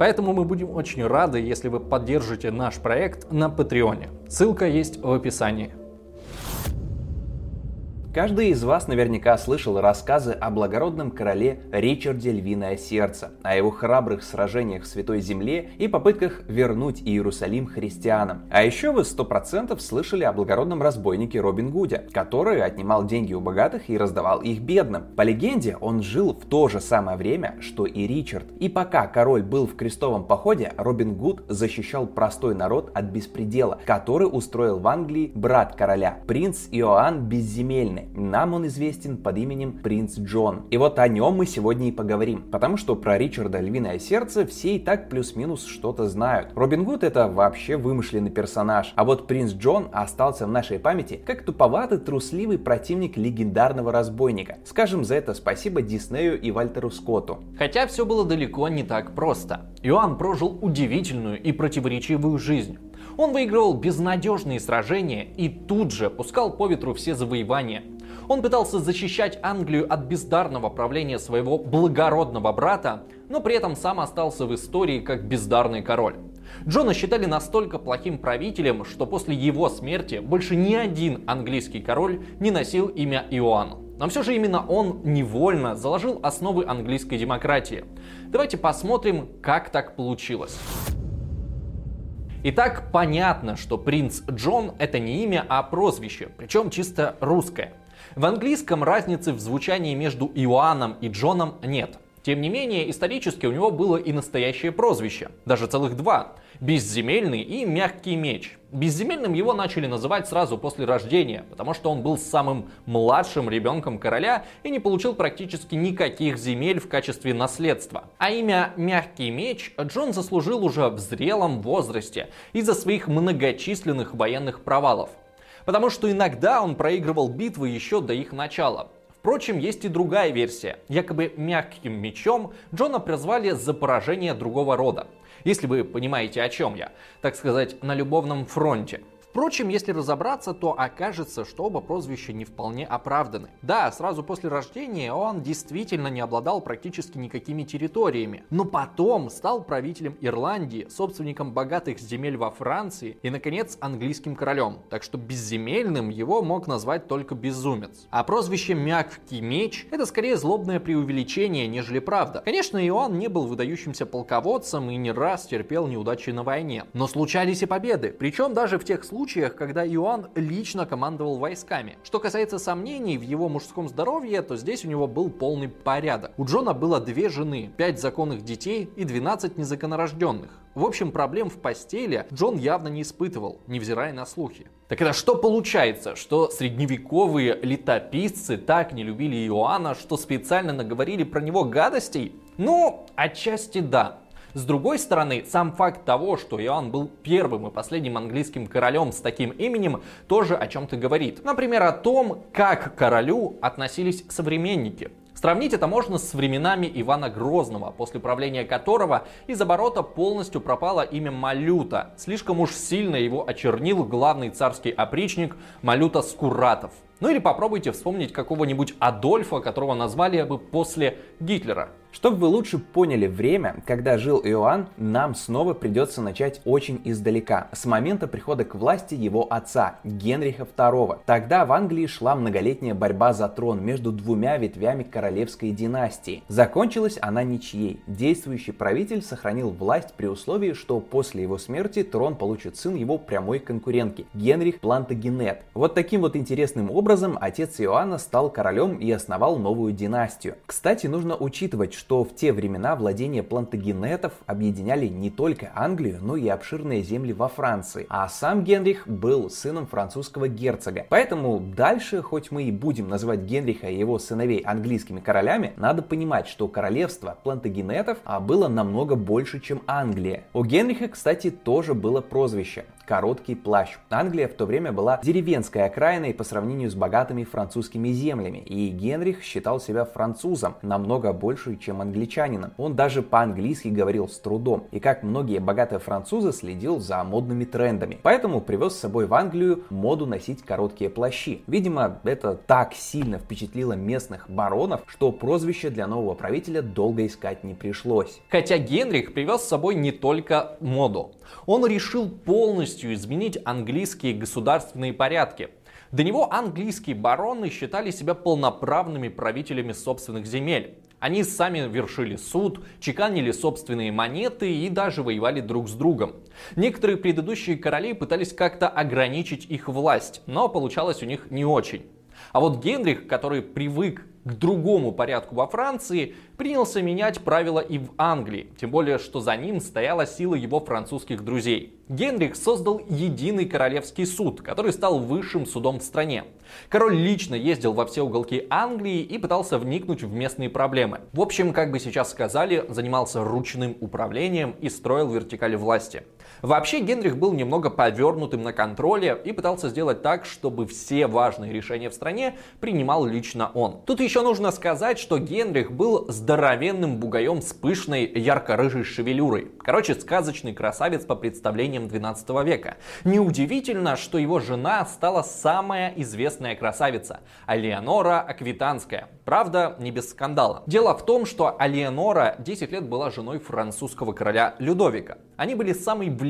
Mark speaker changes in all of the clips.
Speaker 1: поэтому мы будем очень рады, если вы поддержите наш проект на Патреоне. Ссылка есть в описании.
Speaker 2: Каждый из вас наверняка слышал рассказы о благородном короле Ричарде Львиное Сердце, о его храбрых сражениях в Святой Земле и попытках вернуть Иерусалим христианам. А еще вы сто процентов слышали о благородном разбойнике Робин Гуде, который отнимал деньги у богатых и раздавал их бедным. По легенде, он жил в то же самое время, что и Ричард. И пока король был в крестовом походе, Робин Гуд защищал простой народ от беспредела, который устроил в Англии брат короля, принц Иоанн Безземельный Анны. Нам он известен под именем Принц Джон. И вот о нем мы сегодня и поговорим. Потому что про Ричарда Львиное Сердце все и так плюс-минус что-то знают. Робин Гуд это вообще вымышленный персонаж. А вот Принц Джон остался в нашей памяти как туповатый, трусливый противник легендарного разбойника. Скажем за это спасибо Диснею и Вальтеру Скотту.
Speaker 1: Хотя все было далеко не так просто. Иоанн прожил удивительную и противоречивую жизнь. Он выигрывал безнадежные сражения и тут же пускал по ветру все завоевания. Он пытался защищать Англию от бездарного правления своего благородного брата, но при этом сам остался в истории как бездарный король. Джона считали настолько плохим правителем, что после его смерти больше ни один английский король не носил имя Иоанн. Но все же именно он невольно заложил основы английской демократии. Давайте посмотрим, как так получилось. Итак, понятно, что принц Джон это не имя, а прозвище, причем чисто русское. В английском разницы в звучании между Иоанном и Джоном нет. Тем не менее, исторически у него было и настоящее прозвище, даже целых два – Безземельный и Мягкий меч. Безземельным его начали называть сразу после рождения, потому что он был самым младшим ребенком короля и не получил практически никаких земель в качестве наследства. А имя Мягкий меч Джон заслужил уже в зрелом возрасте из-за своих многочисленных военных провалов. Потому что иногда он проигрывал битвы еще до их начала. Впрочем, есть и другая версия. Якобы мягким мечом Джона призвали за поражение другого рода. Если вы понимаете, о чем я. Так сказать, на любовном фронте. Впрочем, если разобраться, то окажется, что оба прозвища не вполне оправданы. Да, сразу после рождения он действительно не обладал практически никакими территориями, но потом стал правителем Ирландии, собственником богатых земель во Франции и, наконец, английским королем. Так что безземельным его мог назвать только безумец. А прозвище «Мягкий меч» — это скорее злобное преувеличение, нежели правда. Конечно, Иоанн не был выдающимся полководцем и не раз терпел неудачи на войне. Но случались и победы, причем даже в тех случаях, случаях, когда Иоанн лично командовал войсками. Что касается сомнений в его мужском здоровье, то здесь у него был полный порядок. У Джона было две жены, пять законных детей и 12 незаконорожденных. В общем, проблем в постели Джон явно не испытывал, невзирая на слухи. Так это что получается, что средневековые летописцы так не любили Иоанна, что специально наговорили про него гадостей? Ну, отчасти да. С другой стороны, сам факт того, что Иоанн был первым и последним английским королем с таким именем, тоже о чем-то говорит. Например, о том, как к королю относились современники. Сравнить это можно с временами Ивана Грозного, после правления которого из оборота полностью пропало имя Малюта. Слишком уж сильно его очернил главный царский опричник Малюта Скуратов. Ну или попробуйте вспомнить какого-нибудь Адольфа, которого назвали бы после Гитлера.
Speaker 2: Чтобы вы лучше поняли время, когда жил Иоанн, нам снова придется начать очень издалека, с момента прихода к власти его отца, Генриха II. Тогда в Англии шла многолетняя борьба за трон между двумя ветвями королевской династии. Закончилась она ничьей. Действующий правитель сохранил власть при условии, что после его смерти трон получит сын его прямой конкурентки, Генрих Плантагенет. Вот таким вот интересным образом отец Иоанна стал королем и основал новую династию. Кстати, нужно учитывать, что в те времена владения плантагенетов объединяли не только Англию, но и обширные земли во Франции. А сам Генрих был сыном французского герцога. Поэтому дальше, хоть мы и будем называть Генриха и его сыновей английскими королями, надо понимать, что королевство плантагенетов а, было намного больше, чем Англия. У Генриха, кстати, тоже было прозвище короткий плащ. Англия в то время была деревенской окраиной по сравнению с богатыми французскими землями, и Генрих считал себя французом намного больше, чем англичанином. Он даже по-английски говорил с трудом, и как многие богатые французы следил за модными трендами. Поэтому привез с собой в Англию моду носить короткие плащи. Видимо, это так сильно впечатлило местных баронов, что прозвище для нового правителя долго искать не пришлось.
Speaker 1: Хотя Генрих привез с собой не только моду. Он решил полностью изменить английские государственные порядки. До него английские бароны считали себя полноправными правителями собственных земель. Они сами вершили суд, чеканили собственные монеты и даже воевали друг с другом. Некоторые предыдущие короли пытались как-то ограничить их власть, но получалось у них не очень. А вот Генрих, который привык к другому порядку во Франции, принялся менять правила и в Англии, тем более, что за ним стояла сила его французских друзей. Генрих создал единый королевский суд, который стал высшим судом в стране. Король лично ездил во все уголки Англии и пытался вникнуть в местные проблемы. В общем, как бы сейчас сказали, занимался ручным управлением и строил вертикаль власти. Вообще Генрих был немного повернутым на контроле и пытался сделать так, чтобы все важные решения в стране принимал лично он. Тут еще нужно сказать, что Генрих был здоровенным бугаем с пышной ярко-рыжей шевелюрой. Короче, сказочный красавец по представлениям 12 века. Неудивительно, что его жена стала самая известная красавица – Алеонора Аквитанская. Правда, не без скандала. Дело в том, что Алеонора 10 лет была женой французского короля Людовика. Они были самой влиятельной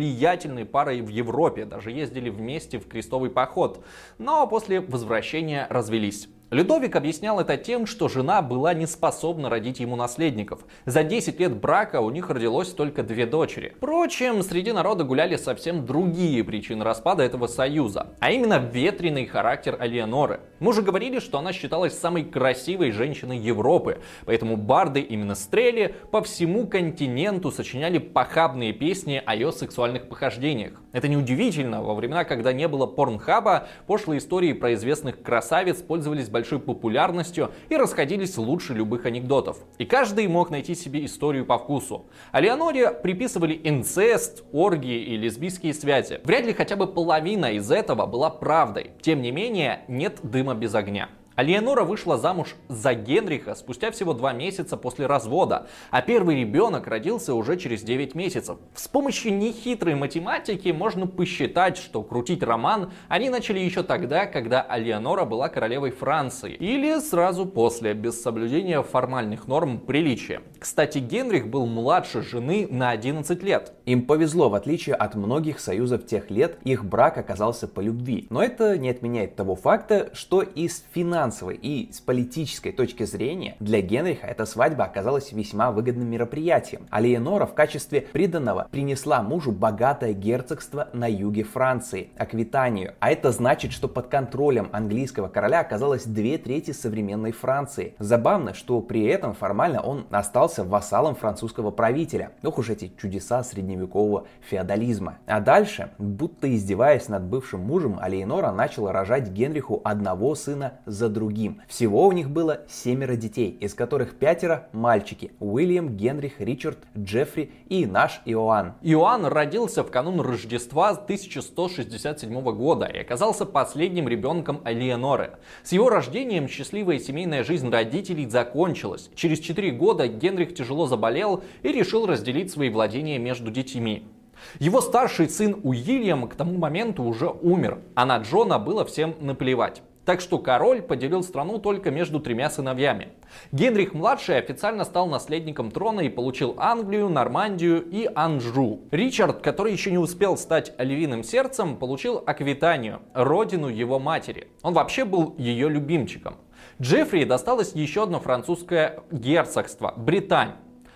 Speaker 1: парой в Европе, даже ездили вместе в крестовый поход, но после возвращения развелись. Людовик объяснял это тем, что жена была не способна родить ему наследников. За 10 лет брака у них родилось только две дочери. Впрочем, среди народа гуляли совсем другие причины распада этого союза, а именно ветреный характер Алиеноры. Мы уже говорили, что она считалась самой красивой женщиной Европы, поэтому барды именно Стрели по всему континенту сочиняли похабные песни о ее сексуальных похождениях. Это неудивительно, во времена, когда не было порнхаба, пошлые истории про известных красавиц пользовались большой популярностью и расходились лучше любых анекдотов. И каждый мог найти себе историю по вкусу. А Леоноре приписывали инцест, оргии и лесбийские связи. Вряд ли хотя бы половина из этого была правдой. Тем не менее, нет дыма без огня. А вышла замуж за Генриха спустя всего два месяца после развода, а первый ребенок родился уже через 9 месяцев. С помощью нехитрой математики можно посчитать, что крутить роман они начали еще тогда, когда Алеонора была королевой Франции, или сразу после, без соблюдения формальных норм приличия. Кстати, Генрих был младше жены на 11 лет.
Speaker 2: Им повезло, в отличие от многих союзов тех лет, их брак оказался по любви. Но это не отменяет того факта, что из финансовых финансовой и с политической точки зрения для Генриха эта свадьба оказалась весьма выгодным мероприятием. А Леонора в качестве приданного принесла мужу богатое герцогство на юге Франции, Аквитанию. А это значит, что под контролем английского короля оказалось две трети современной Франции. Забавно, что при этом формально он остался вассалом французского правителя. Ох уж эти чудеса средневекового феодализма. А дальше, будто издеваясь над бывшим мужем, Алейнора начала рожать Генриху одного сына за другим другим. Всего у них было семеро детей, из которых пятеро мальчики. Уильям, Генрих, Ричард, Джеффри и наш Иоанн.
Speaker 1: Иоанн родился в канун Рождества 1167 года и оказался последним ребенком Алиеноры. С его рождением счастливая семейная жизнь родителей закончилась. Через 4 года Генрих тяжело заболел и решил разделить свои владения между детьми. Его старший сын Уильям к тому моменту уже умер, а на Джона было всем наплевать. Так что король поделил страну только между тремя сыновьями. Генрих-младший официально стал наследником трона и получил Англию, Нормандию и Анжу. Ричард, который еще не успел стать львиным сердцем, получил Аквитанию, родину его матери. Он вообще был ее любимчиком. Джеффри досталось еще одно французское герцогство – Британь.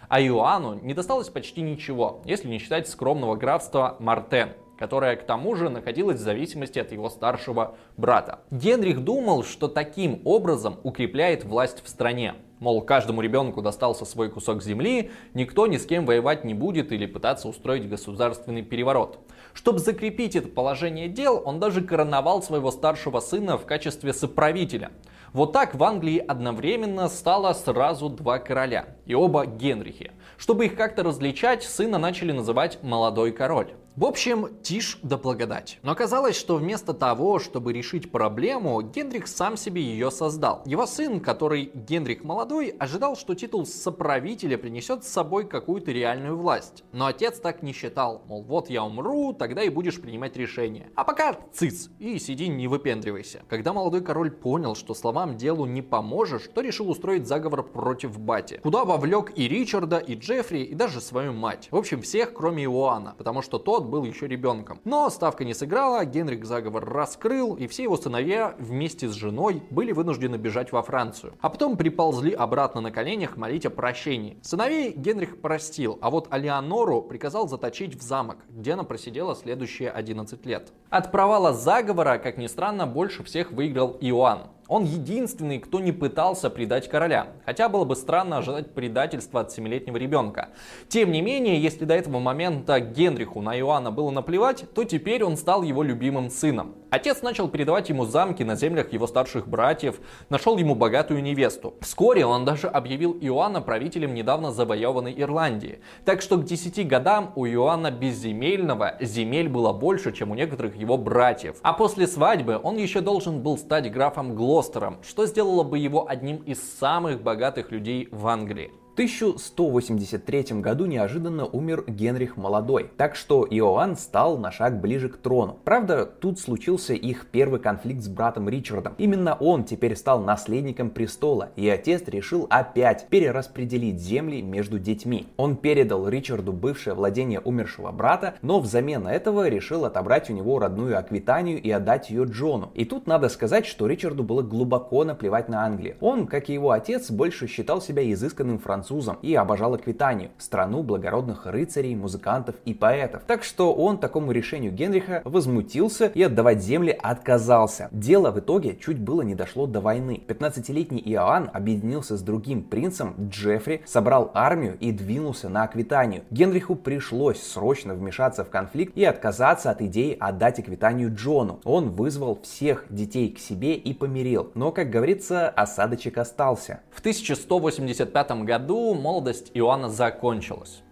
Speaker 1: А Иоанну не досталось почти ничего, если не считать скромного графства Мартен – которая к тому же находилась в зависимости от его старшего брата. Генрих думал, что таким образом укрепляет власть в стране. Мол, каждому ребенку достался свой кусок земли, никто ни с кем воевать не будет или пытаться устроить государственный переворот. Чтобы закрепить это положение дел, он даже короновал своего старшего сына в качестве соправителя. Вот так в Англии одновременно стало сразу два короля, и оба Генрихи. Чтобы их как-то различать, сына начали называть «молодой король». В общем, тишь да благодать. Но оказалось, что вместо того, чтобы решить проблему, Генрих сам себе ее создал. Его сын, который Генрих Молодой, ожидал, что титул соправителя принесет с собой какую-то реальную власть. Но отец так не считал. Мол, вот я умру, тогда и будешь принимать решения. А пока цыц и сиди не выпендривайся. Когда молодой король понял, что словам делу не поможешь, то решил устроить заговор против бати. Куда вовлек и Ричарда, и Джеффри, и даже свою мать. В общем, всех, кроме Иоанна, потому что тот тот был еще ребенком. Но ставка не сыграла, Генрих заговор раскрыл, и все его сыновья вместе с женой были вынуждены бежать во Францию. А потом приползли обратно на коленях молить о прощении. Сыновей Генрих простил, а вот Алеонору приказал заточить в замок, где она просидела следующие 11 лет. От провала заговора, как ни странно, больше всех выиграл Иоанн. Он единственный, кто не пытался предать короля, хотя было бы странно ожидать предательства от семилетнего ребенка. Тем не менее, если до этого момента Генриху на Иоанна было наплевать, то теперь он стал его любимым сыном. Отец начал передавать ему замки на землях его старших братьев, нашел ему богатую невесту. Вскоре он даже объявил Иоанна правителем недавно завоеванной Ирландии. Так что к 10 годам у Иоанна безземельного земель было больше, чем у некоторых его братьев. А после свадьбы он еще должен был стать графом Гло Глостером, что сделало бы его одним из самых богатых людей в Англии.
Speaker 2: 1183 году неожиданно умер Генрих Молодой, так что Иоанн стал на шаг ближе к трону. Правда, тут случился их первый конфликт с братом Ричардом. Именно он теперь стал наследником престола, и отец решил опять перераспределить земли между детьми. Он передал Ричарду бывшее владение умершего брата, но взамен этого решил отобрать у него родную Аквитанию и отдать ее Джону. И тут надо сказать, что Ричарду было глубоко наплевать на Англию. Он, как и его отец, больше считал себя изысканным французом французом и обожал Аквитанию, страну благородных рыцарей, музыкантов и поэтов. Так что он такому решению Генриха возмутился и отдавать земли отказался. Дело в итоге чуть было не дошло до войны. 15-летний Иоанн объединился с другим принцем Джеффри, собрал армию и двинулся на Аквитанию. Генриху пришлось срочно вмешаться в конфликт и отказаться от идеи отдать Аквитанию Джону. Он вызвал всех детей к себе и помирил. Но, как говорится, осадочек остался.
Speaker 1: В 1185 году году молодость Иоанна закончилась.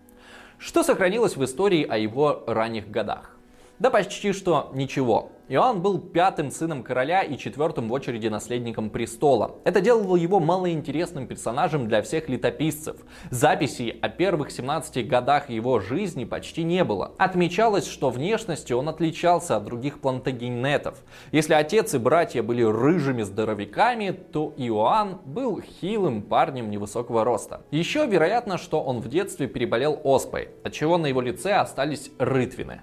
Speaker 1: Что сохранилось в истории о его ранних годах? Да почти что ничего. Иоанн был пятым сыном короля и четвертым в очереди наследником престола. Это делало его малоинтересным персонажем для всех летописцев. Записей о первых 17 годах его жизни почти не было. Отмечалось, что внешностью он отличался от других плантагенетов. Если отец и братья были рыжими здоровяками, то Иоанн был хилым парнем невысокого роста. Еще вероятно, что он в детстве переболел оспой, от чего на его лице остались рытвины.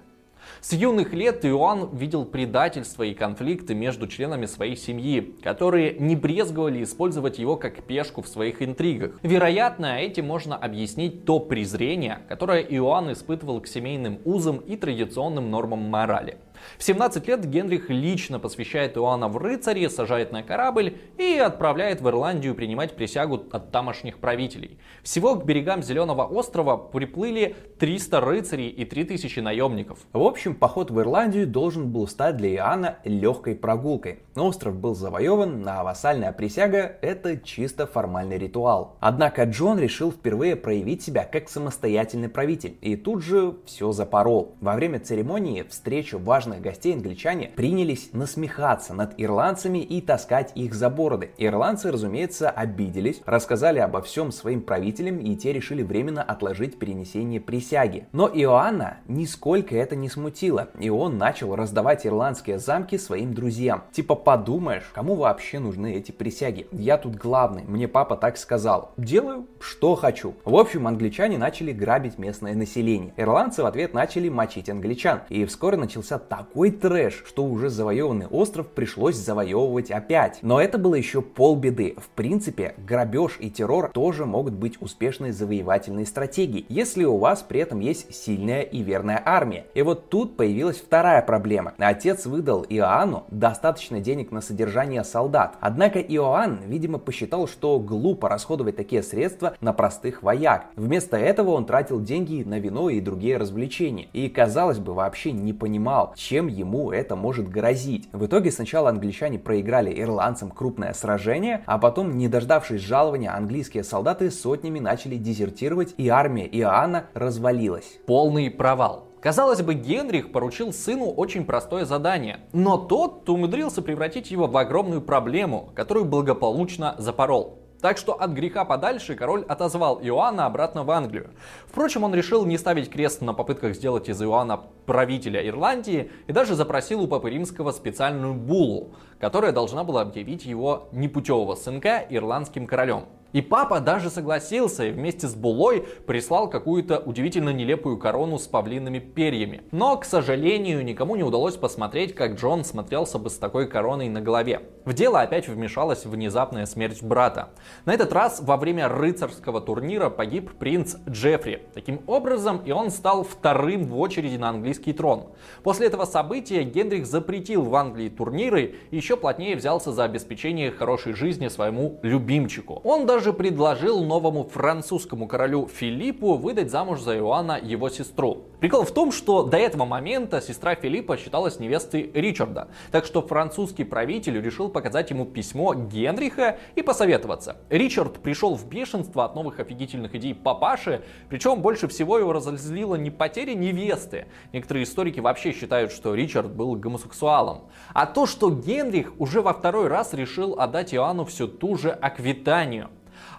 Speaker 1: С юных лет Иоанн видел предательство и конфликты между членами своей семьи, которые не брезговали использовать его как пешку в своих интригах. Вероятно, этим можно объяснить то презрение, которое Иоанн испытывал к семейным узам и традиционным нормам морали. В 17 лет Генрих лично посвящает Иоанна в рыцари, сажает на корабль и отправляет в Ирландию принимать присягу от тамошних правителей. Всего к берегам Зеленого острова приплыли 300 рыцарей и 3000 наемников.
Speaker 2: В общем, поход в Ирландию должен был стать для Иоанна легкой прогулкой. Но остров был завоеван, а вассальная присяга – это чисто формальный ритуал. Однако Джон решил впервые проявить себя как самостоятельный правитель и тут же все запорол. Во время церемонии встречу важных важных гостей англичане принялись насмехаться над ирландцами и таскать их за бороды. Ирландцы, разумеется, обиделись, рассказали обо всем своим правителям и те решили временно отложить перенесение присяги. Но Иоанна нисколько это не смутило, и он начал раздавать ирландские замки своим друзьям. Типа подумаешь, кому вообще нужны эти присяги? Я тут главный, мне папа так сказал. Делаю, что хочу. В общем, англичане начали грабить местное население. Ирландцы в ответ начали мочить англичан. И вскоре начался такой трэш, что уже завоеванный остров пришлось завоевывать опять. Но это было еще полбеды. В принципе, грабеж и террор тоже могут быть успешной завоевательной стратегией, если у вас при этом есть сильная и верная армия. И вот тут появилась вторая проблема. Отец выдал Иоанну достаточно денег на содержание солдат. Однако Иоанн, видимо, посчитал, что глупо расходовать такие средства на простых вояк. Вместо этого он тратил деньги на вино и другие развлечения. И, казалось бы, вообще не понимал, чем ему это может грозить. В итоге сначала англичане проиграли ирландцам крупное сражение, а потом, не дождавшись жалования, английские солдаты сотнями начали дезертировать, и армия Иоанна развалилась.
Speaker 1: Полный провал. Казалось бы, Генрих поручил сыну очень простое задание, но тот умудрился превратить его в огромную проблему, которую благополучно запорол. Так что от греха подальше король отозвал Иоанна обратно в Англию. Впрочем, он решил не ставить крест на попытках сделать из Иоанна правителя Ирландии и даже запросил у Папы Римского специальную буллу, которая должна была объявить его непутевого сынка ирландским королем. И папа даже согласился и вместе с Булой прислал какую-то удивительно нелепую корону с павлиными перьями. Но, к сожалению, никому не удалось посмотреть, как Джон смотрелся бы с такой короной на голове. В дело опять вмешалась внезапная смерть брата. На этот раз во время рыцарского турнира погиб принц Джеффри. Таким образом, и он стал вторым в очереди на английский трон. После этого события Генрих запретил в Англии турниры и еще плотнее взялся за обеспечение хорошей жизни своему любимчику. Он даже же предложил новому французскому королю Филиппу выдать замуж за Иоанна его сестру. Прикол в том, что до этого момента сестра Филиппа считалась невестой Ричарда, так что французский правитель решил показать ему письмо Генриха и посоветоваться. Ричард пришел в бешенство от новых офигительных идей папаши, причем больше всего его разозлила не потеря невесты. Некоторые историки вообще считают, что Ричард был гомосексуалом, а то, что Генрих уже во второй раз решил отдать Иоанну всю ту же Аквитанию.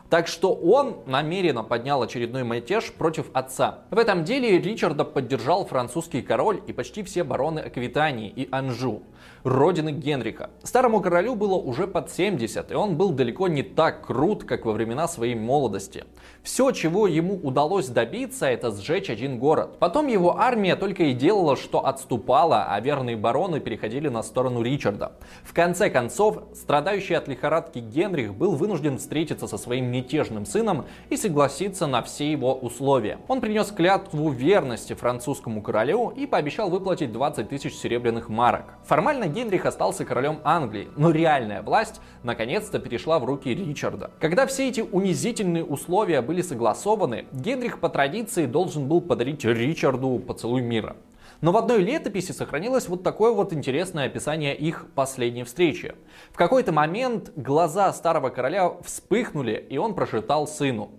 Speaker 1: Так что он намеренно поднял очередной мятеж против отца. В этом деле Ричарда поддержал французский король и почти все бароны Аквитании и Анжу родины Генриха. Старому королю было уже под 70, и он был далеко не так крут, как во времена своей молодости. Все, чего ему удалось добиться, это сжечь один город. Потом его армия только и делала, что отступала, а верные бароны переходили на сторону Ричарда. В конце концов, страдающий от лихорадки Генрих был вынужден встретиться со своим мятежным сыном и согласиться на все его условия. Он принес клятву верности французскому королю и пообещал выплатить 20 тысяч серебряных марок. Формально Генрих остался королем Англии, но реальная власть наконец-то перешла в руки Ричарда. Когда все эти унизительные условия были согласованы, Генрих по традиции должен был подарить Ричарду поцелуй мира. Но в одной летописи сохранилось вот такое вот интересное описание их последней встречи. В какой-то момент глаза старого короля вспыхнули, и он прошептал сыну.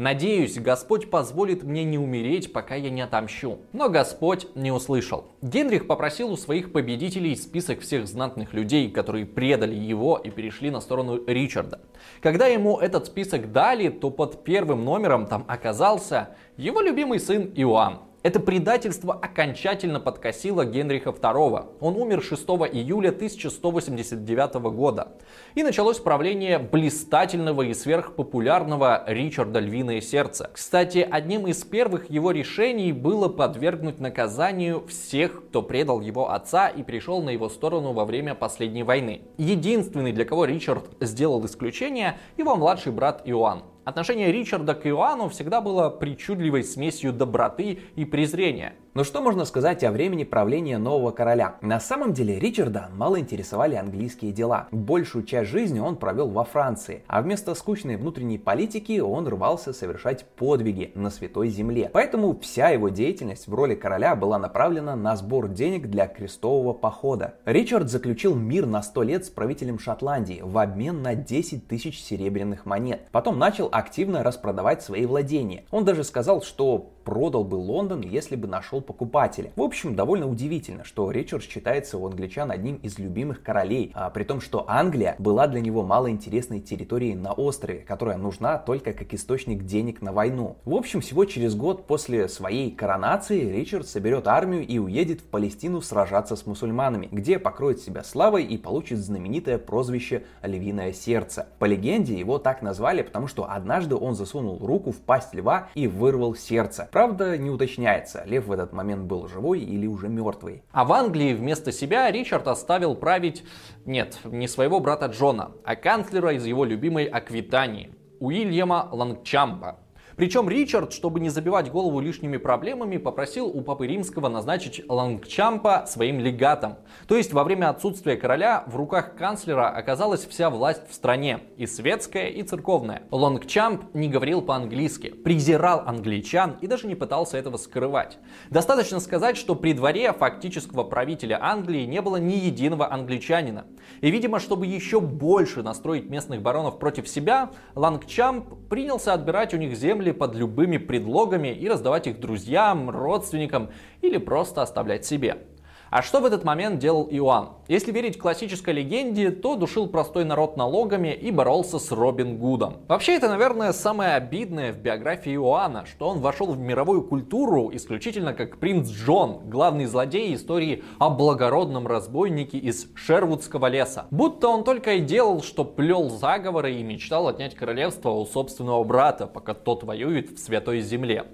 Speaker 1: Надеюсь, Господь позволит мне не умереть, пока я не отомщу. Но Господь не услышал. Генрих попросил у своих победителей список всех знатных людей, которые предали его и перешли на сторону Ричарда. Когда ему этот список дали, то под первым номером там оказался его любимый сын Иоанн. Это предательство окончательно подкосило Генриха II. Он умер 6 июля 1189 года. И началось правление блистательного и сверхпопулярного Ричарда Львиное Сердце. Кстати, одним из первых его решений было подвергнуть наказанию всех, кто предал его отца и пришел на его сторону во время последней войны. Единственный, для кого Ричард сделал исключение, его младший брат Иоанн. Отношение Ричарда к Иоанну всегда было причудливой смесью доброты и презрения.
Speaker 2: Но что можно сказать о времени правления нового короля? На самом деле Ричарда мало интересовали английские дела. Большую часть жизни он провел во Франции, а вместо скучной внутренней политики он рвался совершать подвиги на Святой Земле. Поэтому вся его деятельность в роли короля была направлена на сбор денег для крестового похода. Ричард заключил мир на 100 лет с правителем Шотландии в обмен на 10 тысяч серебряных монет. Потом начал активно распродавать свои владения. Он даже сказал, что продал бы Лондон, если бы нашел покупателя. В общем, довольно удивительно, что Ричард считается у англичан одним из любимых королей, а при том, что Англия была для него малоинтересной территорией на острове, которая нужна только как источник денег на войну. В общем, всего через год после своей коронации Ричард соберет армию и уедет в Палестину сражаться с мусульманами, где покроет себя славой и получит знаменитое прозвище «Львиное сердце». По легенде его так назвали, потому что однажды он засунул руку в пасть льва и вырвал сердце. Правда, не уточняется, лев в этот момент был живой или уже мертвый.
Speaker 1: А в Англии вместо себя Ричард оставил править, нет, не своего брата Джона, а канцлера из его любимой Аквитании, Уильяма Лангчампа. Причем Ричард, чтобы не забивать голову лишними проблемами, попросил у Папы Римского назначить Лангчампа своим легатом. То есть во время отсутствия короля в руках канцлера оказалась вся власть в стране, и светская, и церковная. Лонгчамп не говорил по-английски, презирал англичан и даже не пытался этого скрывать. Достаточно сказать, что при дворе фактического правителя Англии не было ни единого англичанина. И, видимо, чтобы еще больше настроить местных баронов против себя, Лангчамп принялся отбирать у них земли могли под любыми предлогами и раздавать их друзьям, родственникам или просто оставлять себе. А что в этот момент делал Иоанн? Если верить классической легенде, то душил простой народ налогами и боролся с Робин Гудом. Вообще это, наверное, самое обидное в биографии Иоанна, что он вошел в мировую культуру исключительно как принц Джон, главный злодей истории о благородном разбойнике из Шервудского леса. Будто он только и делал, что плел заговоры и мечтал отнять королевство у собственного брата, пока тот воюет в Святой Земле.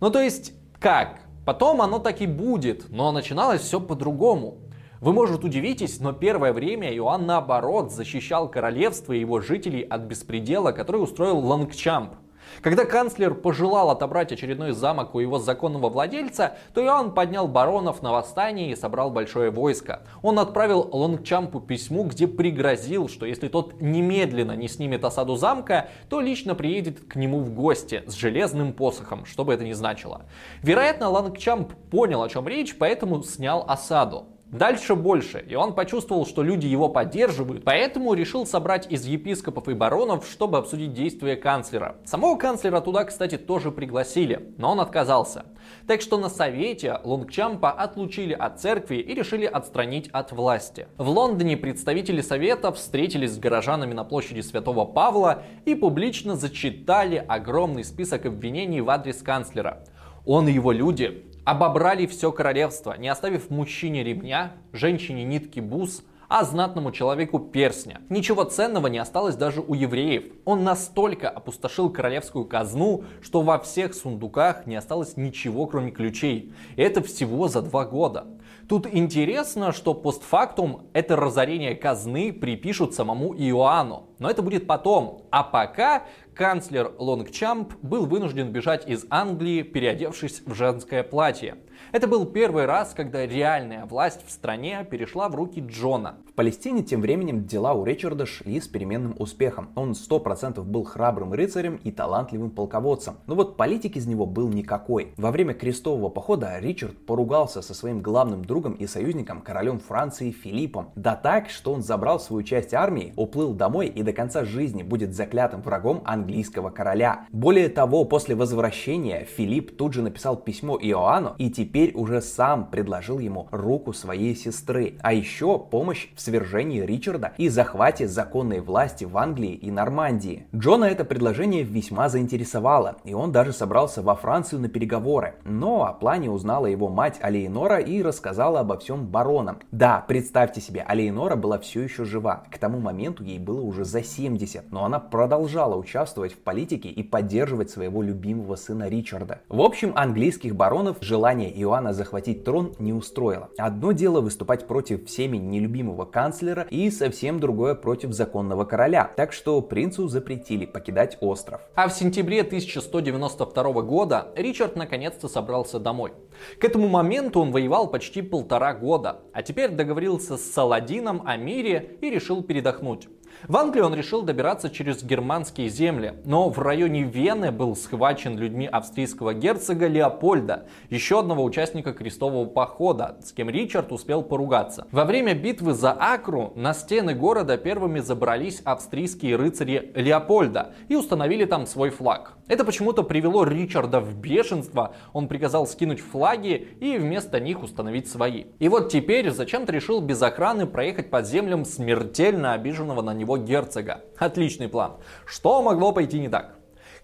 Speaker 1: Ну то есть, как? Потом оно так и будет, но начиналось все по-другому. Вы, может, удивитесь, но первое время Иоанн, наоборот, защищал королевство и его жителей от беспредела, который устроил Лангчамп. Когда канцлер пожелал отобрать очередной замок у его законного владельца, то Иоанн поднял баронов на восстание и собрал большое войско. Он отправил Лонгчампу письму, где пригрозил, что если тот немедленно не снимет осаду замка, то лично приедет к нему в гости с железным посохом, что бы это ни значило. Вероятно, Лонгчамп понял, о чем речь, поэтому снял осаду. Дальше больше, и он почувствовал, что люди его поддерживают, поэтому решил собрать из епископов и баронов, чтобы обсудить действия канцлера. Самого канцлера туда, кстати, тоже пригласили, но он отказался. Так что на совете Лонгчампа отлучили от церкви и решили отстранить от власти. В Лондоне представители совета встретились с горожанами на площади Святого Павла и публично зачитали огромный список обвинений в адрес канцлера. Он и его люди обобрали все королевство, не оставив мужчине ремня, женщине нитки бус, а знатному человеку персня. Ничего ценного не осталось даже у евреев. Он настолько опустошил королевскую казну, что во всех сундуках не осталось ничего, кроме ключей. И это всего за два года. Тут интересно, что постфактум это разорение казны припишут самому Иоанну. Но это будет потом. А пока канцлер Лонгчамп был вынужден бежать из Англии, переодевшись в женское платье. Это был первый раз, когда реальная власть в стране перешла в руки Джона.
Speaker 2: Палестине тем временем дела у Ричарда шли с переменным успехом. Он 100% был храбрым рыцарем и талантливым полководцем. Но вот политик из него был никакой. Во время крестового похода Ричард поругался со своим главным другом и союзником, королем Франции Филиппом. Да так, что он забрал свою часть армии, уплыл домой и до конца жизни будет заклятым врагом английского короля. Более того, после возвращения Филипп тут же написал письмо Иоанну и теперь уже сам предложил ему руку своей сестры, а еще помощь в свержении Ричарда и захвате законной власти в Англии и Нормандии. Джона это предложение весьма заинтересовало, и он даже собрался во Францию на переговоры. Но о плане узнала его мать Алейнора и рассказала обо всем баронам. Да, представьте себе, Алейнора была все еще жива. К тому моменту ей было уже за 70, но она продолжала участвовать в политике и поддерживать своего любимого сына Ричарда. В общем, английских баронов желание Иоанна захватить трон не устроило. Одно дело выступать против всеми нелюбимого канцлера и совсем другое против законного короля. Так что принцу запретили покидать остров.
Speaker 1: А в сентябре 1192 года Ричард наконец-то собрался домой. К этому моменту он воевал почти полтора года, а теперь договорился с Саладином о мире и решил передохнуть. В Англию он решил добираться через германские земли, но в районе Вены был схвачен людьми австрийского герцога Леопольда, еще одного участника крестового похода, с кем Ричард успел поругаться. Во время битвы за Акру на стены города первыми забрались австрийские рыцари Леопольда и установили там свой флаг. Это почему-то привело Ричарда в бешенство, он приказал скинуть флаги и вместо них установить свои. И вот теперь зачем-то решил без охраны проехать по землям смертельно обиженного на него герцога. Отличный план. Что могло пойти не так?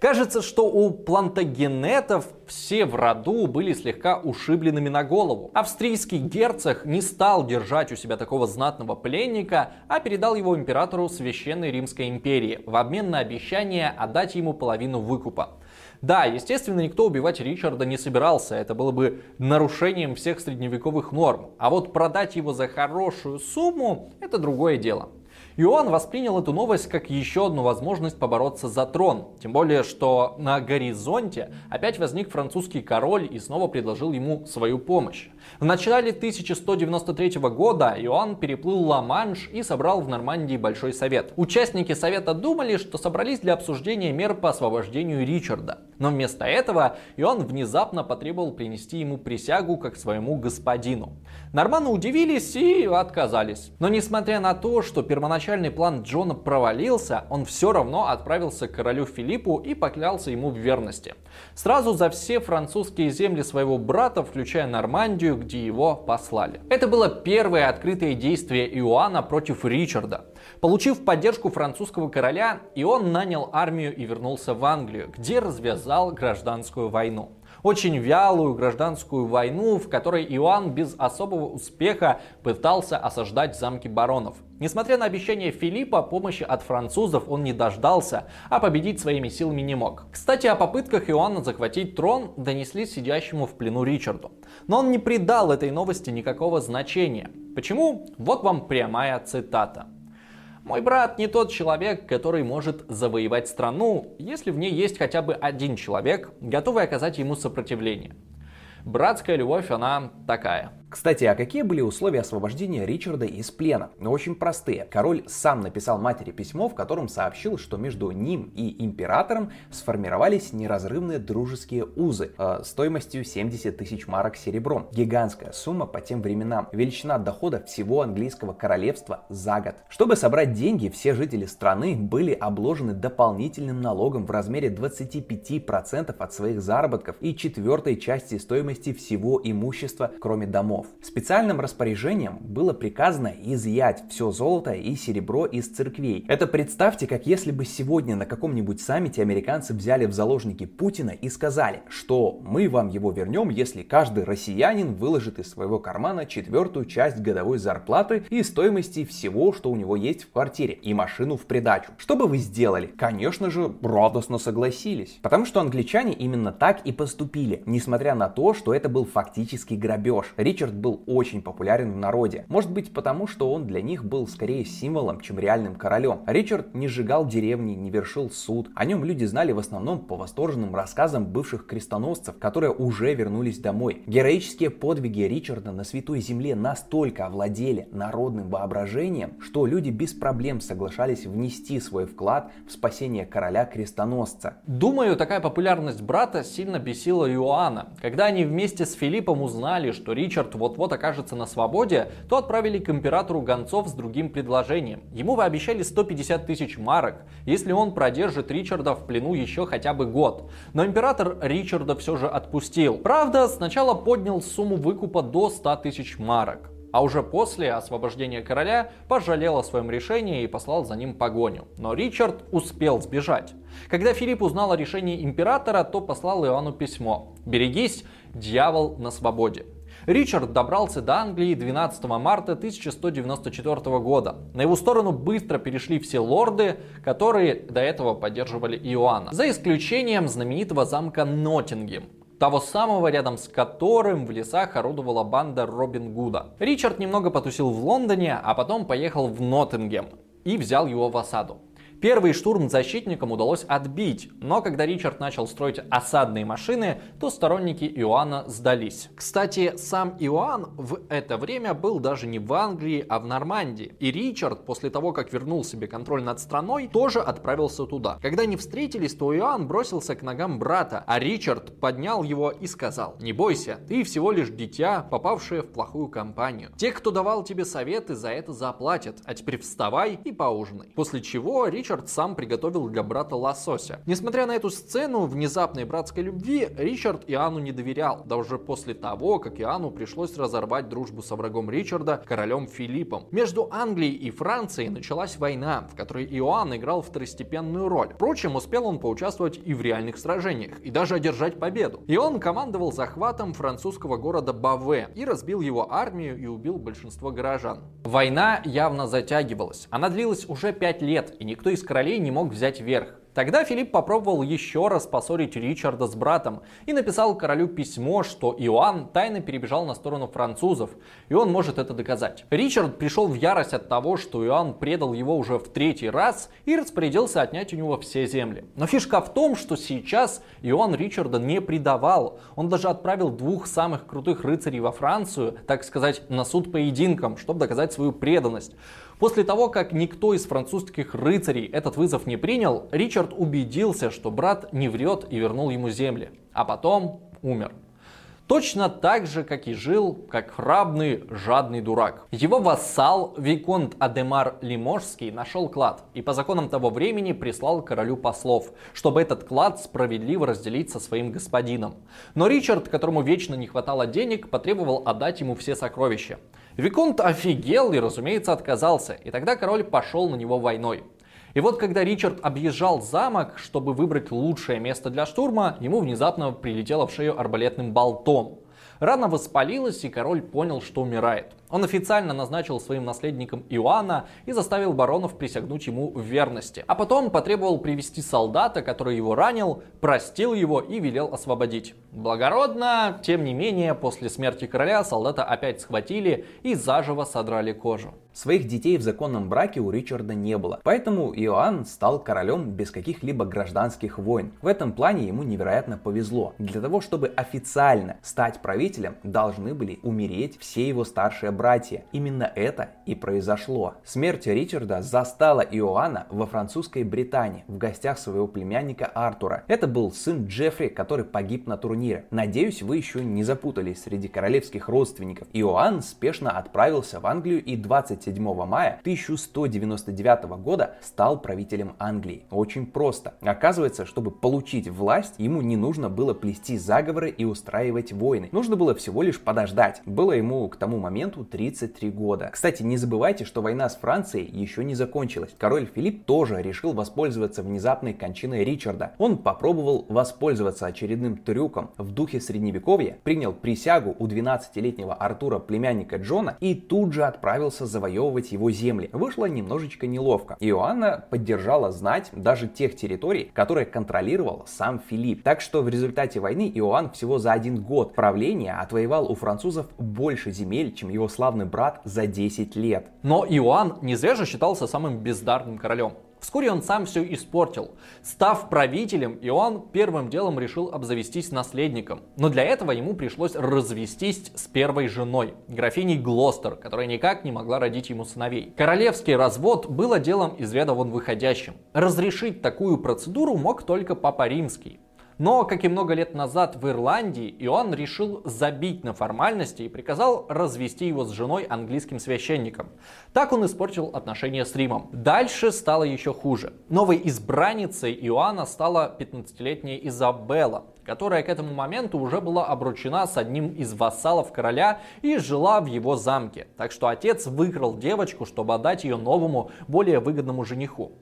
Speaker 1: Кажется, что у плантагенетов все в роду были слегка ушибленными на голову. Австрийский герцог не стал держать у себя такого знатного пленника, а передал его императору Священной Римской империи в обмен на обещание отдать ему половину выкупа. Да, естественно, никто убивать Ричарда не собирался, это было бы нарушением всех средневековых норм. А вот продать его за хорошую сумму – это другое дело. Иоанн воспринял эту новость как еще одну возможность побороться за трон. Тем более, что на горизонте опять возник французский король и снова предложил ему свою помощь. В начале 1193 года Иоанн переплыл Ла-Манш и собрал в Нормандии Большой Совет. Участники Совета думали, что собрались для обсуждения мер по освобождению Ричарда. Но вместо этого Иоанн внезапно потребовал принести ему присягу как своему господину. Норманы удивились и отказались. Но несмотря на то, что первоначальный план Джона провалился, он все равно отправился к королю Филиппу и поклялся ему в верности. Сразу за все французские земли своего брата, включая Нормандию, где его послали. Это было первое открытое действие Иоанна против Ричарда. Получив поддержку французского короля, Иоанн нанял армию и вернулся в Англию, где развязал гражданскую войну очень вялую гражданскую войну, в которой Иоанн без особого успеха пытался осаждать замки баронов. Несмотря на обещание Филиппа, помощи от французов он не дождался, а победить своими силами не мог. Кстати, о попытках Иоанна захватить трон донесли сидящему в плену Ричарду. Но он не придал этой новости никакого значения. Почему? Вот вам прямая цитата. Мой брат не тот человек, который может завоевать страну, если в ней есть хотя бы один человек, готовый оказать ему сопротивление. Братская любовь, она такая.
Speaker 2: Кстати, а какие были условия освобождения Ричарда из плена? Ну, очень простые. Король сам написал матери письмо, в котором сообщил, что между ним и императором сформировались неразрывные дружеские узы э, стоимостью 70 тысяч марок серебром. Гигантская сумма по тем временам. Величина дохода всего английского королевства за год. Чтобы собрать деньги, все жители страны были обложены дополнительным налогом в размере 25% от своих заработков и четвертой части стоимости всего имущества, кроме домов домов. Специальным распоряжением было приказано изъять все золото и серебро из церквей. Это представьте, как если бы сегодня на каком-нибудь саммите американцы взяли в заложники Путина и сказали, что мы вам его вернем, если каждый россиянин выложит из своего кармана четвертую часть годовой зарплаты и стоимости всего, что у него есть в квартире, и машину в придачу. Что бы вы сделали? Конечно же, радостно согласились. Потому что англичане именно так и поступили, несмотря на то, что это был фактически грабеж. Ричард Ричард был очень популярен в народе. Может быть потому, что он для них был скорее символом, чем реальным королем. Ричард не сжигал деревни, не вершил суд. О нем люди знали в основном по восторженным рассказам бывших крестоносцев, которые уже вернулись домой. Героические подвиги Ричарда на Святой Земле настолько овладели народным воображением, что люди без проблем соглашались внести свой вклад в спасение короля-крестоносца.
Speaker 1: Думаю, такая популярность брата сильно бесила Иоанна. Когда они вместе с Филиппом узнали, что Ричард вот-вот окажется на свободе, то отправили к императору гонцов с другим предложением. Ему обещали 150 тысяч марок, если он продержит Ричарда в плену еще хотя бы год. Но император Ричарда все же отпустил. Правда, сначала поднял сумму выкупа до 100 тысяч марок а уже после освобождения короля пожалел о своем решении и послал за ним погоню. Но Ричард успел сбежать. Когда Филипп узнал о решении императора, то послал Иоанну письмо «Берегись, дьявол на свободе». Ричард добрался до Англии 12 марта 1194 года. На его сторону быстро перешли все лорды, которые до этого поддерживали Иоанна. За исключением знаменитого замка Ноттингем, того самого, рядом с которым в лесах орудовала банда Робин Гуда. Ричард немного потусил в Лондоне, а потом поехал в Ноттингем и взял его в осаду. Первый штурм защитникам удалось отбить, но когда Ричард начал строить осадные машины, то сторонники Иоанна сдались. Кстати, сам Иоанн в это время был даже не в Англии, а в Нормандии. И Ричард, после того, как вернул себе контроль над страной, тоже отправился туда. Когда они встретились, то Иоанн бросился к ногам брата, а Ричард поднял его и сказал, «Не бойся, ты всего лишь дитя, попавшее в плохую компанию. Те, кто давал тебе советы, за это заплатят, а теперь вставай и поужинай». После чего Ричард Ричард сам приготовил для брата лосося. Несмотря на эту сцену внезапной братской любви, Ричард Иоанну не доверял, да уже после того, как Иоанну пришлось разорвать дружбу со врагом Ричарда, королем Филиппом. Между Англией и Францией началась война, в которой Иоанн играл второстепенную роль. Впрочем, успел он поучаствовать и в реальных сражениях, и даже одержать победу. И он командовал захватом французского города Баве и разбил его армию и убил большинство горожан. Война явно затягивалась. Она длилась уже пять лет, и никто из королей не мог взять верх. Тогда Филипп попробовал еще раз поссорить Ричарда с братом и написал королю письмо, что Иоанн тайно перебежал на сторону французов, и он может это доказать. Ричард пришел в ярость от того, что Иоанн предал его уже в третий раз и распорядился отнять у него все земли. Но фишка в том, что сейчас Иоанн Ричарда не предавал. Он даже отправил двух самых крутых рыцарей во Францию, так сказать, на суд поединком, чтобы доказать свою преданность. После того, как никто из французских рыцарей этот вызов не принял, Ричард убедился, что брат не врет и вернул ему земли. А потом умер. Точно так же, как и жил, как храбный, жадный дурак. Его вассал Виконт Адемар Лиможский нашел клад и по законам того времени прислал королю послов, чтобы этот клад справедливо разделить со своим господином. Но Ричард, которому вечно не хватало денег, потребовал отдать ему все сокровища. Виконт офигел и, разумеется, отказался, и тогда король пошел на него войной. И вот когда Ричард объезжал замок, чтобы выбрать лучшее место для штурма, ему внезапно прилетело в шею арбалетным болтом. Рана воспалилась, и король понял, что умирает. Он официально назначил своим наследником Иоанна и заставил баронов присягнуть ему в верности. А потом потребовал привести солдата, который его ранил, простил его и велел освободить. Благородно, тем не менее, после смерти короля солдата опять схватили и заживо содрали кожу.
Speaker 2: Своих детей в законном браке у Ричарда не было, поэтому Иоанн стал королем без каких-либо гражданских войн. В этом плане ему невероятно повезло. Для того, чтобы официально стать правителем, должны были умереть все его старшие братья. Именно это и произошло. Смерть Ричарда застала Иоанна во французской Британии в гостях своего племянника Артура. Это был сын Джеффри, который погиб на турнире. Надеюсь, вы еще не запутались среди королевских родственников. Иоанн спешно отправился в Англию и 20 27 мая 1199 года стал правителем Англии. Очень просто. Оказывается, чтобы получить власть, ему не нужно было плести заговоры и устраивать войны. Нужно было всего лишь подождать. Было ему к тому моменту 33 года. Кстати, не забывайте, что война с Францией еще не закончилась. Король Филипп тоже решил воспользоваться внезапной кончиной Ричарда. Он попробовал воспользоваться очередным трюком в духе средневековья, принял присягу у 12-летнего Артура племянника Джона и тут же отправился завоевывать его земли. Вышло немножечко неловко. Иоанна поддержала знать даже тех территорий, которые контролировал сам Филипп. Так что в результате войны Иоанн всего за один год правления отвоевал у французов больше земель, чем его славный брат за 10 лет.
Speaker 1: Но Иоанн не зря же считался самым бездарным королем. Вскоре он сам все испортил. Став правителем, Иоанн первым делом решил обзавестись наследником. Но для этого ему пришлось развестись с первой женой, графиней Глостер, которая никак не могла родить ему сыновей. Королевский развод было делом из ряда вон выходящим. Разрешить такую процедуру мог только Папа Римский. Но, как и много лет назад в Ирландии, Иоанн решил забить на формальности и приказал развести его с женой английским священником. Так он испортил отношения с Римом. Дальше стало еще хуже. Новой избранницей Иоанна стала 15-летняя Изабелла, которая к этому моменту уже была обручена с одним из вассалов короля и жила в его замке. Так что отец выиграл девочку, чтобы отдать ее новому, более выгодному жениху.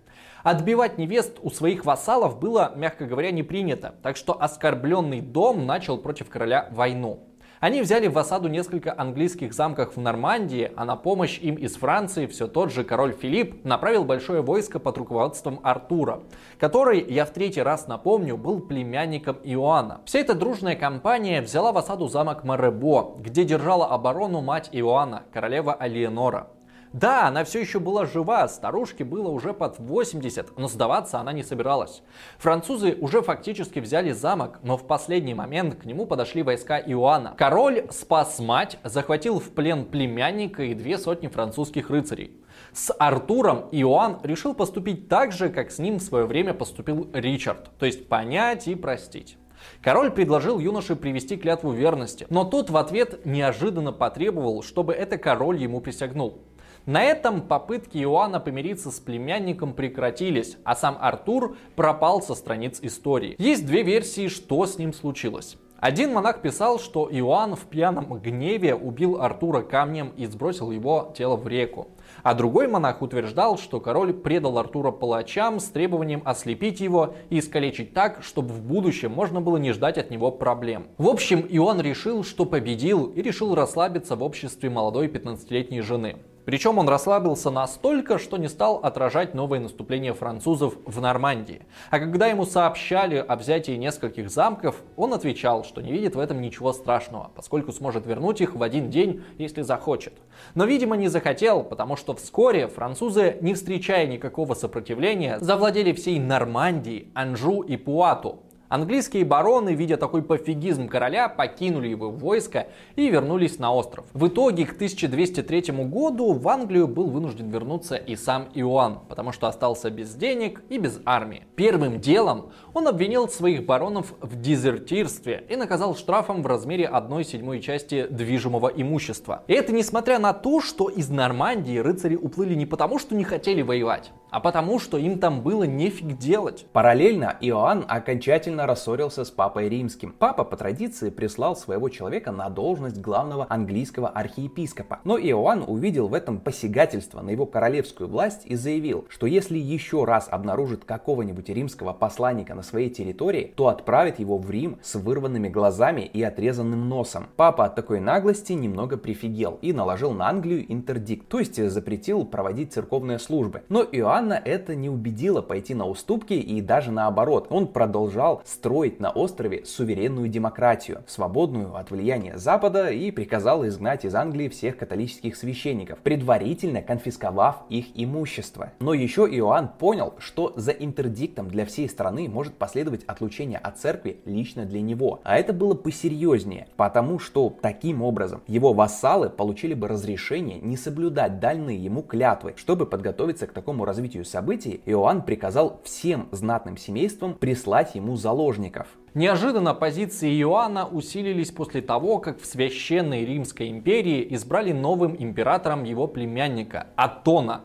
Speaker 1: Отбивать невест у своих вассалов было, мягко говоря, не принято, так что оскорбленный дом начал против короля войну. Они взяли в осаду несколько английских замков в Нормандии, а на помощь им из Франции все тот же король Филипп направил большое войско под руководством Артура, который, я в третий раз напомню, был племянником Иоанна. Вся эта дружная компания взяла в осаду замок Маребо, где держала оборону мать Иоанна, королева Алиенора. Да, она все еще была жива, старушке было уже под 80, но сдаваться она не собиралась. Французы уже фактически взяли замок, но в последний момент к нему подошли войска Иоанна. Король спас мать, захватил в плен племянника и две сотни французских рыцарей. С Артуром Иоанн решил поступить так же, как с ним в свое время поступил Ричард, то есть понять и простить. Король предложил юноше привести клятву верности, но тот в ответ неожиданно потребовал, чтобы это король ему присягнул. На этом попытки Иоанна помириться с племянником прекратились, а сам Артур пропал со страниц истории. Есть две версии, что с ним случилось. Один монах писал, что Иоанн в пьяном гневе убил Артура камнем и сбросил его тело в реку. А другой монах утверждал, что король предал Артура палачам с требованием ослепить его и искалечить так, чтобы в будущем можно было не ждать от него проблем. В общем, Иоанн решил, что победил и решил расслабиться в обществе молодой 15-летней жены. Причем он расслабился настолько, что не стал отражать новое наступление французов в Нормандии. А когда ему сообщали о взятии нескольких замков, он отвечал, что не видит в этом ничего страшного, поскольку сможет вернуть их в один день, если захочет. Но, видимо, не захотел, потому что вскоре французы, не встречая никакого сопротивления, завладели всей Нормандией, Анжу и Пуату, Английские бароны, видя такой пофигизм короля, покинули его войско и вернулись на остров. В итоге к 1203 году в Англию был вынужден вернуться и сам Иоанн, потому что остался без денег и без армии. Первым делом он обвинил своих баронов в дезертирстве и наказал штрафом в размере 1 седьмой части движимого имущества. И это несмотря на то, что из Нормандии рыцари уплыли не потому, что не хотели воевать, а потому, что им там было нефиг делать.
Speaker 2: Параллельно Иоанн окончательно рассорился с папой римским. Папа по традиции прислал своего человека на должность главного английского архиепископа. Но Иоанн увидел в этом посягательство на его королевскую власть и заявил, что если еще раз обнаружит какого-нибудь римского посланника на своей территории, то отправит его в Рим с вырванными глазами и отрезанным носом. Папа от такой наглости немного прифигел и наложил на Англию интердикт, то есть запретил проводить церковные службы. Но Иоанн Иоанна это не убедило пойти на уступки и даже наоборот. Он продолжал строить на острове суверенную демократию, свободную от влияния Запада и приказал изгнать из Англии всех католических священников, предварительно конфисковав их имущество. Но еще Иоанн понял, что за интердиктом для всей страны может последовать отлучение от церкви лично для него. А это было посерьезнее, потому что таким образом его вассалы получили бы разрешение не соблюдать дальние ему клятвы, чтобы подготовиться к такому развитию событий Иоанн приказал всем знатным семействам прислать ему заложников.
Speaker 1: Неожиданно позиции Иоанна усилились после того, как в Священной Римской империи избрали новым императором его племянника Атона,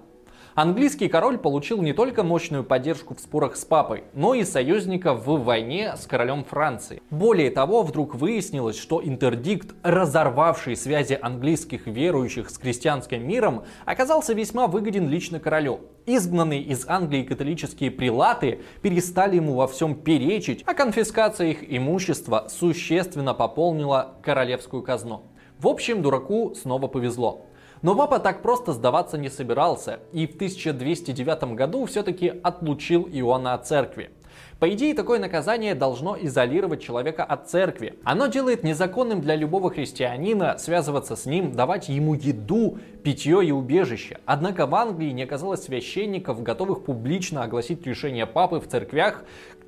Speaker 1: Английский король получил не только мощную поддержку в спорах с папой, но и союзника в войне с королем Франции. Более того, вдруг выяснилось, что интердикт, разорвавший связи английских верующих с крестьянским миром, оказался весьма выгоден лично королю. Изгнанные из Англии католические прилаты перестали ему во всем перечить, а конфискация их имущества существенно пополнила королевскую казну. В общем, дураку снова повезло. Но папа так просто сдаваться не собирался и в 1209 году все-таки отлучил Иоанна от церкви. По идее, такое наказание должно изолировать человека от церкви. Оно делает незаконным для любого христианина связываться с ним, давать ему еду, питье и убежище. Однако в Англии не оказалось священников, готовых публично огласить решение папы в церквях,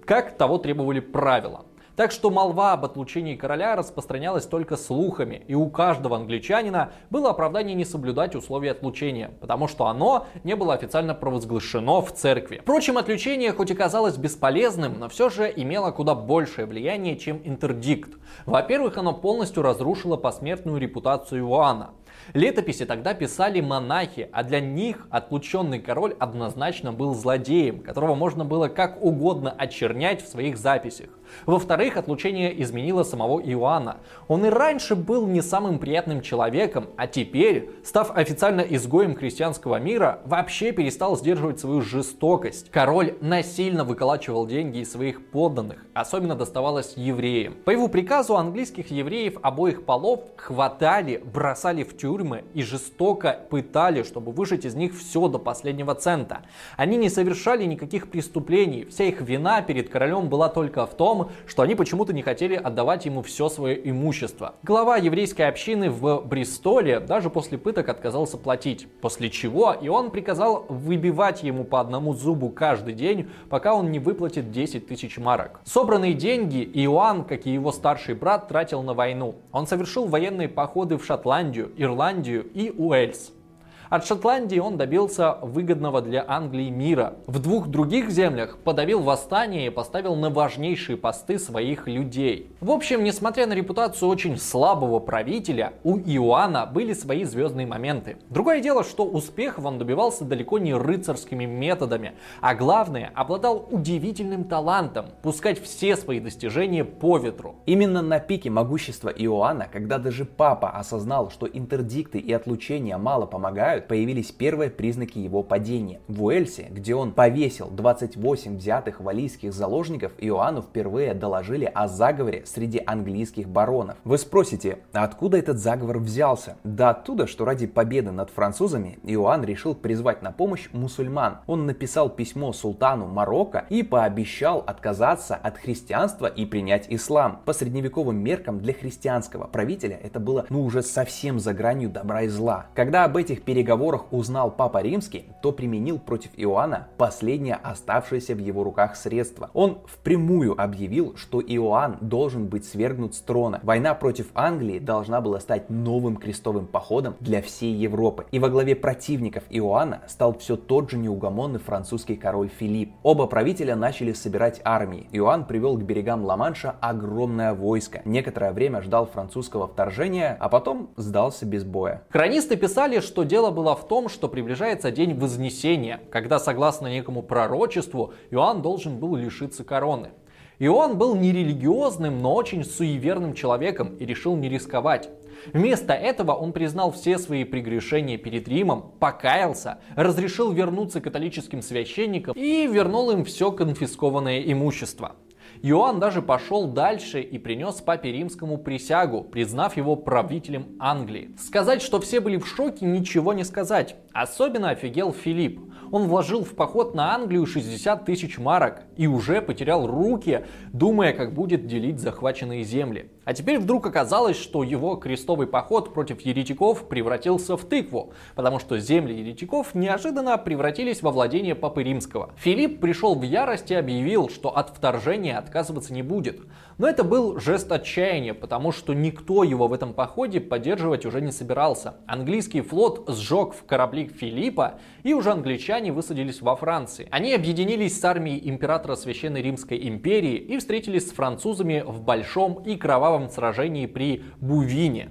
Speaker 1: как того требовали правила. Так что молва об отлучении короля распространялась только слухами, и у каждого англичанина было оправдание не соблюдать условия отлучения, потому что оно не было официально провозглашено в церкви. Впрочем, отлучение хоть и казалось бесполезным, но все же имело куда большее влияние, чем интердикт. Во-первых, оно полностью разрушило посмертную репутацию Иоанна. Летописи тогда писали монахи, а для них отлученный король однозначно был злодеем, которого можно было как угодно очернять в своих записях. Во-вторых, отлучение изменило самого Иоанна. Он и раньше был не самым приятным человеком, а теперь, став официально изгоем христианского мира, вообще перестал сдерживать свою жестокость. Король насильно выколачивал деньги из своих подданных, особенно доставалось евреям. По его приказу английских евреев обоих полов хватали, бросали в тюрьму тюрьмы и жестоко пытали, чтобы выжать из них все до последнего цента. Они не совершали никаких преступлений, вся их вина перед королем была только в том, что они почему-то не хотели отдавать ему все свое имущество. Глава еврейской общины в Бристоле даже после пыток отказался платить, после чего и он приказал выбивать ему по одному зубу каждый день, пока он не выплатит 10 тысяч марок. Собранные деньги Иоанн, как и его старший брат, тратил на войну. Он совершил военные походы в Шотландию, Ирландию, Ирландию и Уэльс. От Шотландии он добился выгодного для Англии мира. В двух других землях подавил восстание и поставил на важнейшие посты своих людей. В общем, несмотря на репутацию очень слабого правителя, у Иоанна были свои звездные моменты. Другое дело, что успехов он добивался далеко не рыцарскими методами, а главное, обладал удивительным талантом пускать все свои достижения по ветру.
Speaker 2: Именно на пике могущества Иоанна, когда даже папа осознал, что интердикты и отлучения мало помогают, появились первые признаки его падения. В Уэльсе, где он повесил 28 взятых валийских заложников, Иоанну впервые доложили о заговоре среди английских баронов. Вы спросите, откуда этот заговор взялся? Да оттуда, что ради победы над французами Иоанн решил призвать на помощь мусульман. Он написал письмо султану Марокко и пообещал отказаться от христианства и принять ислам. По средневековым меркам для христианского правителя это было ну уже совсем за гранью добра и зла. Когда об этих переговорах переговорах узнал Папа Римский, то применил против Иоанна последнее оставшееся в его руках средство. Он впрямую объявил, что Иоанн должен быть свергнут с трона. Война против Англии должна была стать новым крестовым походом для всей Европы. И во главе противников Иоанна стал все тот же неугомонный французский король Филипп. Оба правителя начали собирать армии. Иоанн привел к берегам Ла-Манша огромное войско. Некоторое время ждал французского вторжения, а потом сдался без боя.
Speaker 1: Хронисты писали, что дело было в том, что приближается день Вознесения, когда, согласно некому пророчеству, Иоанн должен был лишиться короны. Иоанн был нерелигиозным, но очень суеверным человеком и решил не рисковать. Вместо этого он признал все свои прегрешения перед Римом, покаялся, разрешил вернуться католическим священникам и вернул им все конфискованное имущество. Иоанн даже пошел дальше и принес папе римскому присягу, признав его правителем Англии. Сказать, что все были в шоке, ничего не сказать. Особенно офигел Филипп. Он вложил в поход на Англию 60 тысяч марок и уже потерял руки, думая, как будет делить захваченные земли. А теперь вдруг оказалось, что его крестовый поход против еретиков превратился в тыкву, потому что земли еретиков неожиданно превратились во владение Папы Римского. Филипп пришел в ярость и объявил, что от вторжения отказываться не будет. Но это был жест отчаяния, потому что никто его в этом походе поддерживать уже не собирался. Английский флот сжег в корабли Филиппа, и уже англичане высадились во Франции. Они объединились с армией императора Священной Римской империи и встретились с французами в большом и кровавом сражении при Бувине.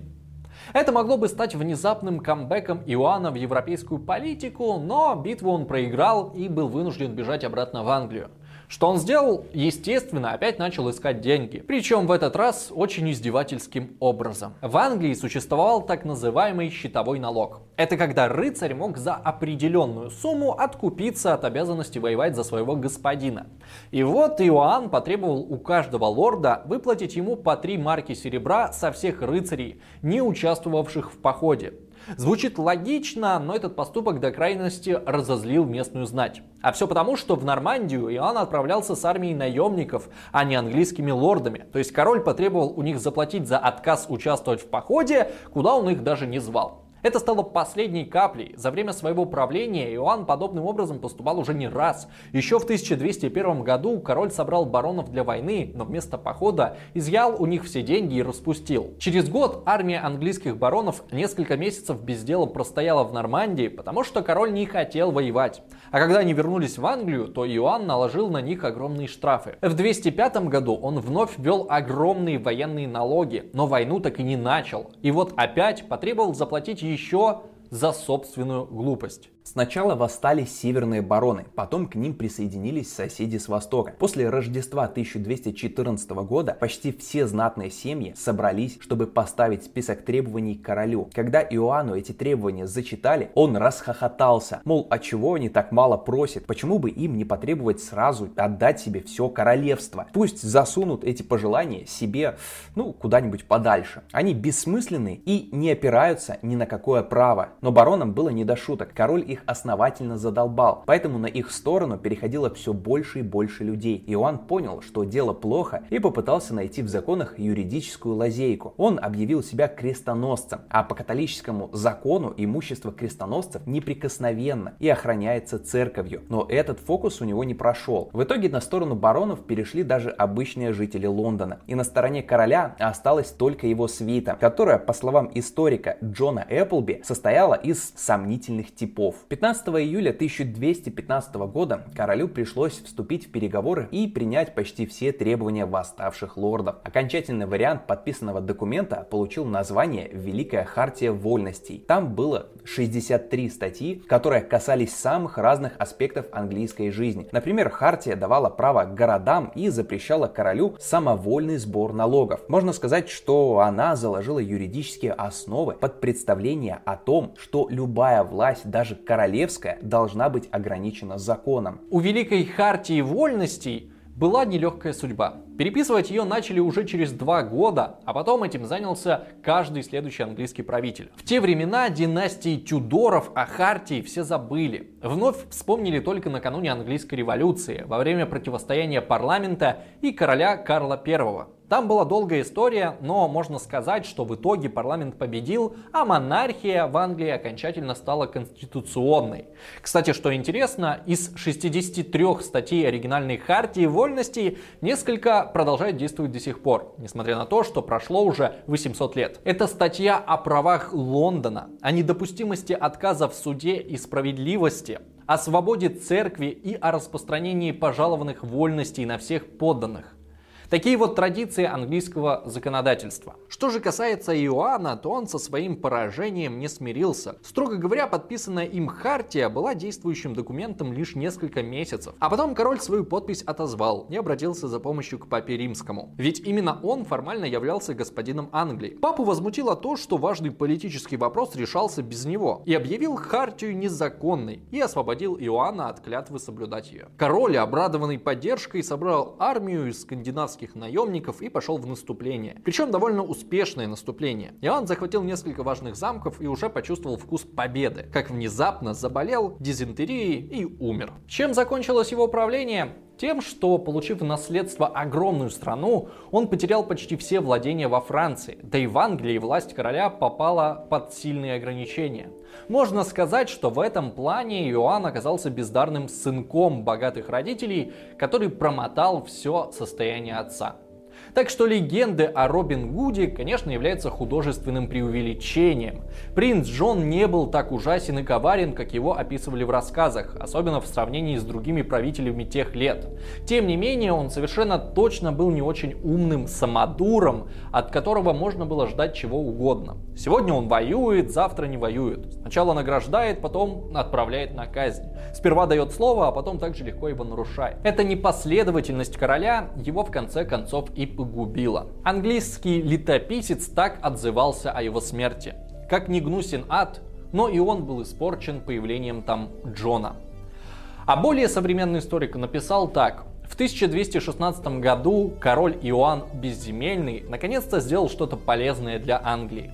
Speaker 1: Это могло бы стать внезапным камбэком Иоанна в европейскую политику, но битву он проиграл и был вынужден бежать обратно в Англию. Что он сделал? Естественно, опять начал искать деньги. Причем в этот раз очень издевательским образом. В Англии существовал так называемый щитовой налог. Это когда рыцарь мог за определенную сумму откупиться от обязанности воевать за своего господина. И вот Иоанн потребовал у каждого лорда выплатить ему по три марки серебра со всех рыцарей, не участвовавших в походе. Звучит логично, но этот поступок до крайности разозлил местную знать. А все потому, что в Нормандию Иоанн отправлялся с армией наемников, а не английскими лордами. То есть король потребовал у них заплатить за отказ участвовать в походе, куда он их даже не звал. Это стало последней каплей. За время своего правления Иоанн подобным образом поступал уже не раз. Еще в 1201 году король собрал баронов для войны, но вместо похода изъял у них все деньги и распустил. Через год армия английских баронов несколько месяцев без дела простояла в Нормандии, потому что король не хотел воевать. А когда они вернулись в Англию, то Иоанн наложил на них огромные штрафы. В 205 году он вновь ввел огромные военные налоги, но войну так и не начал. И вот опять потребовал заплатить еще за собственную глупость.
Speaker 2: Сначала восстали северные бароны, потом к ним присоединились соседи с востока. После Рождества 1214 года почти все знатные семьи собрались, чтобы поставить список требований королю. Когда Иоанну эти требования зачитали, он расхохотался, мол, а чего они так мало просят, почему бы им не потребовать сразу отдать себе все королевство. Пусть засунут эти пожелания себе, ну, куда-нибудь подальше. Они бессмысленны и не опираются ни на какое право. Но баронам было не до шуток, король их их основательно задолбал, поэтому на их сторону переходило все больше и больше людей. Иоанн понял, что дело плохо и попытался найти в законах юридическую лазейку. Он объявил себя крестоносцем, а по католическому закону имущество крестоносцев неприкосновенно и охраняется церковью. Но этот фокус у него не прошел. В итоге на сторону баронов перешли даже обычные жители Лондона. И на стороне короля осталась только его свита, которая, по словам историка Джона Эпплби, состояла из сомнительных типов. 15 июля 1215 года королю пришлось вступить в переговоры и принять почти все требования восставших лордов. Окончательный вариант подписанного документа получил название «Великая хартия вольностей». Там было 63 статьи, которые касались самых разных аспектов английской жизни. Например, хартия давала право городам и запрещала королю самовольный сбор налогов. Можно сказать, что она заложила юридические основы под представление о том, что любая власть, даже королевская, должна быть ограничена законом.
Speaker 1: У Великой Хартии Вольностей была нелегкая судьба. Переписывать ее начали уже через два года, а потом этим занялся каждый следующий английский правитель. В те времена династии Тюдоров о Хартии все забыли. Вновь вспомнили только накануне английской революции, во время противостояния парламента и короля Карла I. Там была долгая история, но можно сказать, что в итоге парламент победил, а монархия в Англии окончательно стала конституционной. Кстати, что интересно, из 63 статей оригинальной хартии вольностей несколько продолжают действовать до сих пор, несмотря на то, что прошло уже 800 лет. Это статья о правах Лондона, о недопустимости отказа в суде и справедливости, о свободе церкви и о распространении пожалованных вольностей на всех подданных. Такие вот традиции английского законодательства. Что же касается Иоанна, то он со своим поражением не смирился. Строго говоря, подписанная им хартия была действующим документом лишь несколько месяцев. А потом король свою подпись отозвал и обратился за помощью к папе римскому. Ведь именно он формально являлся господином Англии. Папу возмутило то, что важный политический вопрос решался без него. И объявил хартию незаконной и освободил Иоанна от клятвы соблюдать ее. Король, обрадованный поддержкой, собрал армию из скандинавских испанских наемников и пошел в наступление. Причем довольно успешное наступление. Иоанн захватил несколько важных замков и уже почувствовал вкус победы, как внезапно заболел дизентерией и умер. Чем закончилось его правление? Тем, что, получив в наследство огромную страну, он потерял почти все владения во Франции, да и в Англии власть короля попала под сильные ограничения. Можно сказать, что в этом плане Иоанн оказался бездарным сынком богатых родителей, который промотал все состояние отца. Так что легенды о Робин Гуде, конечно, являются художественным преувеличением. Принц Джон не был так ужасен и коварен, как его описывали в рассказах, особенно в сравнении с другими правителями тех лет. Тем не менее, он совершенно точно был не очень умным самодуром, от которого можно было ждать чего угодно. Сегодня он воюет, завтра не воюет. Сначала награждает, потом отправляет на казнь. Сперва дает слово, а потом также легко его нарушает. Эта непоследовательность короля его в конце концов и погубила. Английский летописец так отзывался о его смерти. Как не гнусен ад, но и он был испорчен появлением там Джона. А более современный историк написал так. В 1216 году король Иоанн Безземельный наконец-то сделал что-то полезное для Англии.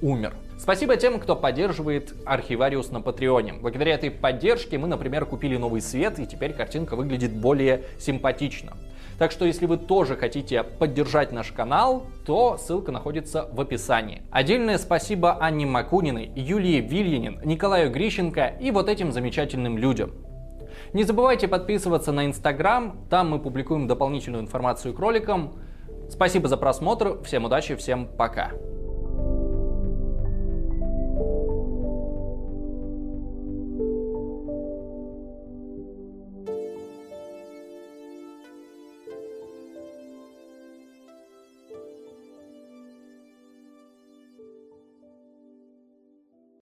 Speaker 1: Умер. Спасибо тем, кто поддерживает Архивариус на Патреоне. Благодаря этой поддержке мы, например, купили новый свет, и теперь картинка выглядит более симпатично. Так что если вы тоже хотите поддержать наш канал, то ссылка находится в описании. Отдельное спасибо Анне Макуниной, Юлии Вильянин, Николаю Грищенко и вот этим замечательным людям. Не забывайте подписываться на Инстаграм, там мы публикуем дополнительную информацию к роликам. Спасибо за просмотр, всем удачи, всем пока.